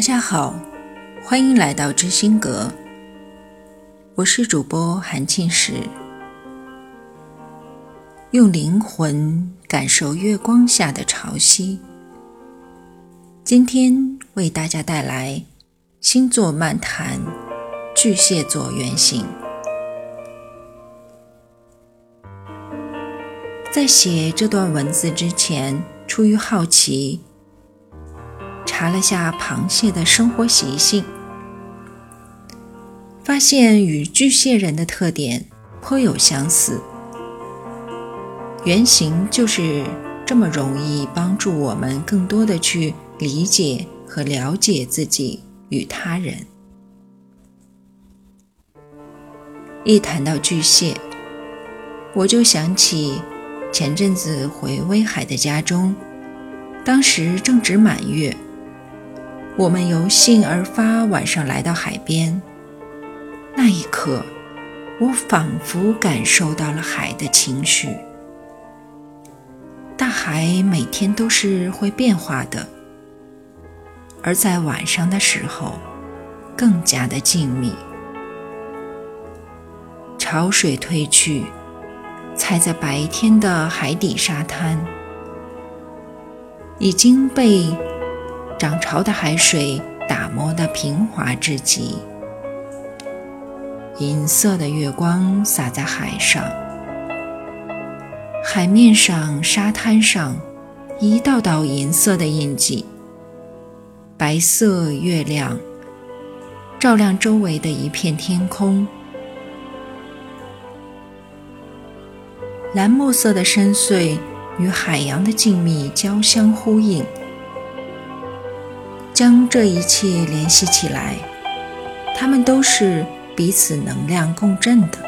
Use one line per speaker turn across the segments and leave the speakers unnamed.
大家好，欢迎来到知心阁，我是主播韩庆石。用灵魂感受月光下的潮汐。今天为大家带来星座漫谈巨蟹座原型。在写这段文字之前，出于好奇。查了下螃蟹的生活习性，发现与巨蟹人的特点颇有相似。原型就是这么容易帮助我们更多的去理解和了解自己与他人。一谈到巨蟹，我就想起前阵子回威海的家中，当时正值满月。我们由兴而发，晚上来到海边。那一刻，我仿佛感受到了海的情绪。大海每天都是会变化的，而在晚上的时候，更加的静谧。潮水退去，踩在白天的海底沙滩，已经被。涨潮的海水打磨得平滑至极，银色的月光洒在海上，海面上、沙滩上，一道道银色的印记。白色月亮照亮周围的一片天空，蓝墨色的深邃与海洋的静谧交相呼应。将这一切联系起来，它们都是彼此能量共振的。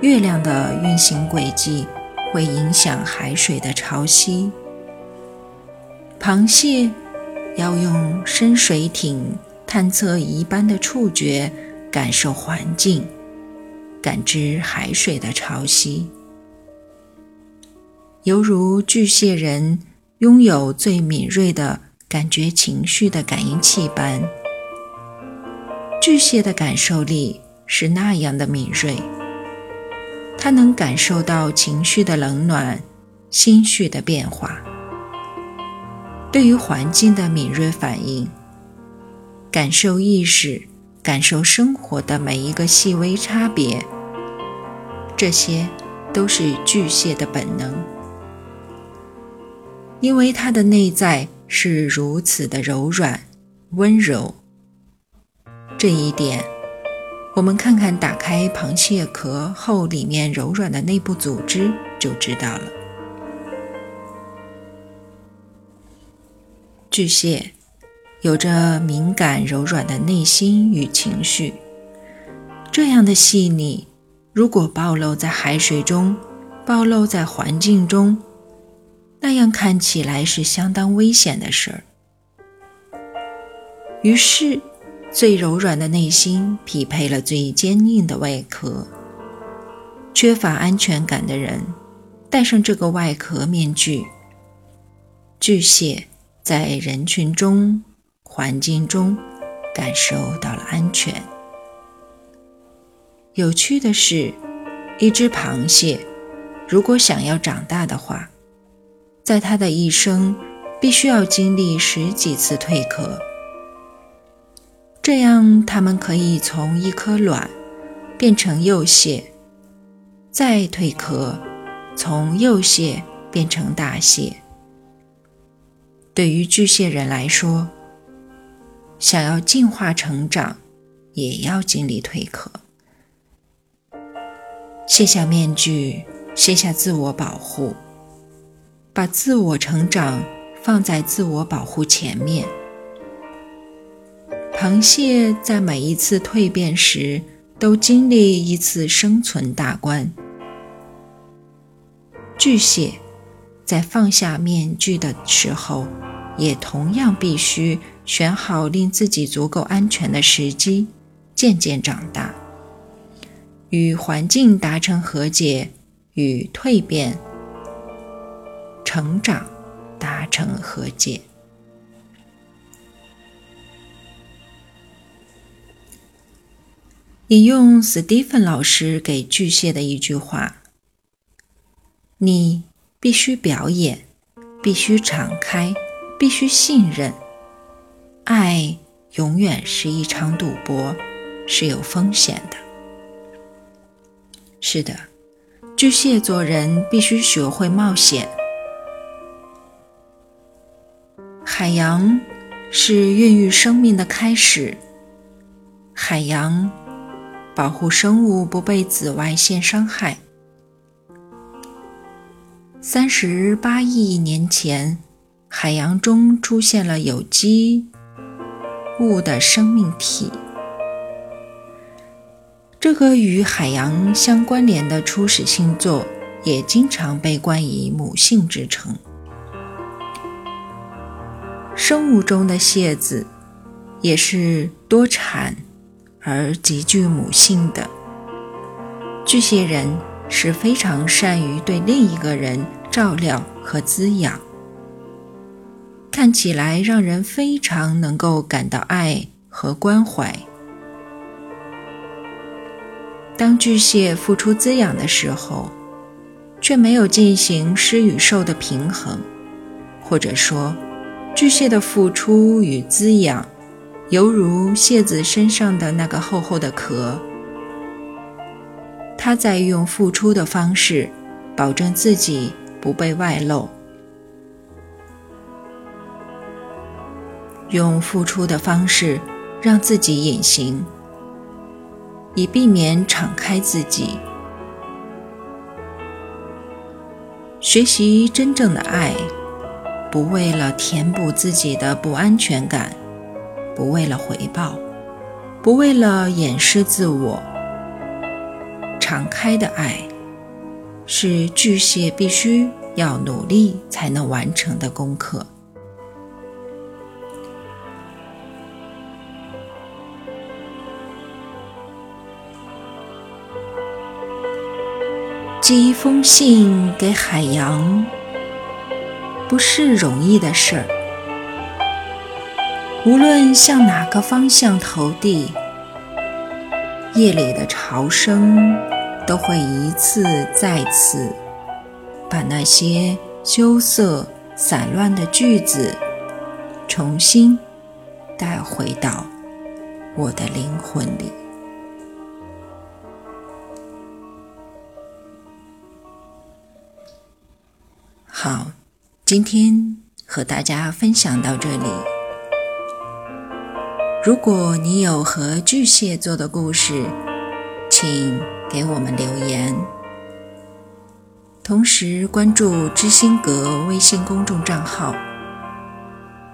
月亮的运行轨迹会影响海水的潮汐。螃蟹要用深水艇探测仪般的触觉感受环境，感知海水的潮汐，犹如巨蟹人拥有最敏锐的。感觉情绪的感应器般，巨蟹的感受力是那样的敏锐，它能感受到情绪的冷暖、心绪的变化，对于环境的敏锐反应，感受意识，感受生活的每一个细微差别，这些都是巨蟹的本能，因为它的内在。是如此的柔软、温柔。这一点，我们看看打开螃蟹壳后里面柔软的内部组织就知道了。巨蟹有着敏感柔软的内心与情绪，这样的细腻，如果暴露在海水中，暴露在环境中。那样看起来是相当危险的事儿。于是，最柔软的内心匹配了最坚硬的外壳。缺乏安全感的人，戴上这个外壳面具。巨蟹在人群中、环境中感受到了安全。有趣的是，一只螃蟹如果想要长大的话，在他的一生，必须要经历十几次蜕壳，这样他们可以从一颗卵变成幼蟹，再蜕壳，从幼蟹变成大蟹。对于巨蟹人来说，想要进化成长，也要经历蜕壳，卸下面具，卸下自我保护。把自我成长放在自我保护前面。螃蟹在每一次蜕变时，都经历一次生存大关。巨蟹在放下面具的时候，也同样必须选好令自己足够安全的时机，渐渐长大，与环境达成和解，与蜕变。成长，达成和解。引用斯蒂芬老师给巨蟹的一句话：“你必须表演，必须敞开，必须信任。爱永远是一场赌博，是有风险的。”是的，巨蟹座人必须学会冒险，海洋是孕育生命的开始。海洋保护生物不被紫外线伤害。三十八亿年前，海洋中出现了有机物的生命体。这个与海洋相关联的初始星座，也经常被冠以母性之称。生物中的蟹子，也是多产而极具母性的。巨蟹人是非常善于对另一个人照料和滋养，看起来让人非常能够感到爱和关怀。当巨蟹付出滋养的时候，却没有进行施与受的平衡，或者说，巨蟹的付出与滋养，犹如蟹子身上的那个厚厚的壳，它在用付出的方式，保证自己不被外露，用付出的方式让自己隐形。以避免敞开自己，学习真正的爱，不为了填补自己的不安全感，不为了回报，不为了掩饰自我。敞开的爱，是巨蟹必须要努力才能完成的功课。寄一封信给海洋，不是容易的事儿。无论向哪个方向投递，夜里的潮声都会一次再次把那些羞涩散乱的句子重新带回到我的灵魂里。好，今天和大家分享到这里。如果你有和巨蟹座的故事，请给我们留言。同时关注知心阁微信公众账号，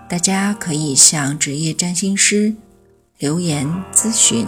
大家可以向职业占星师留言咨询。